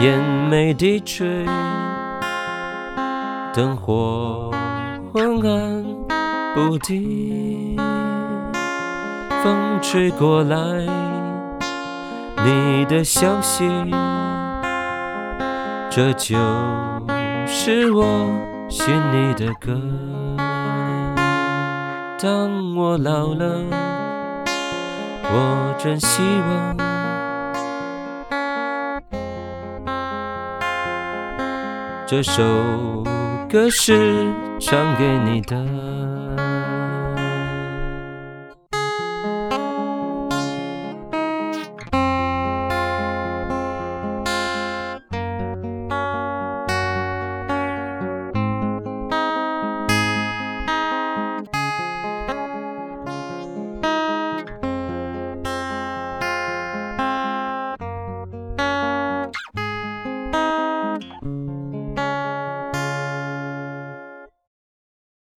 眼眉低垂，灯火昏暗不定，风吹过来，你的消息，这就是我寻你的歌。当我老了，我真希望。这首歌是唱给你的。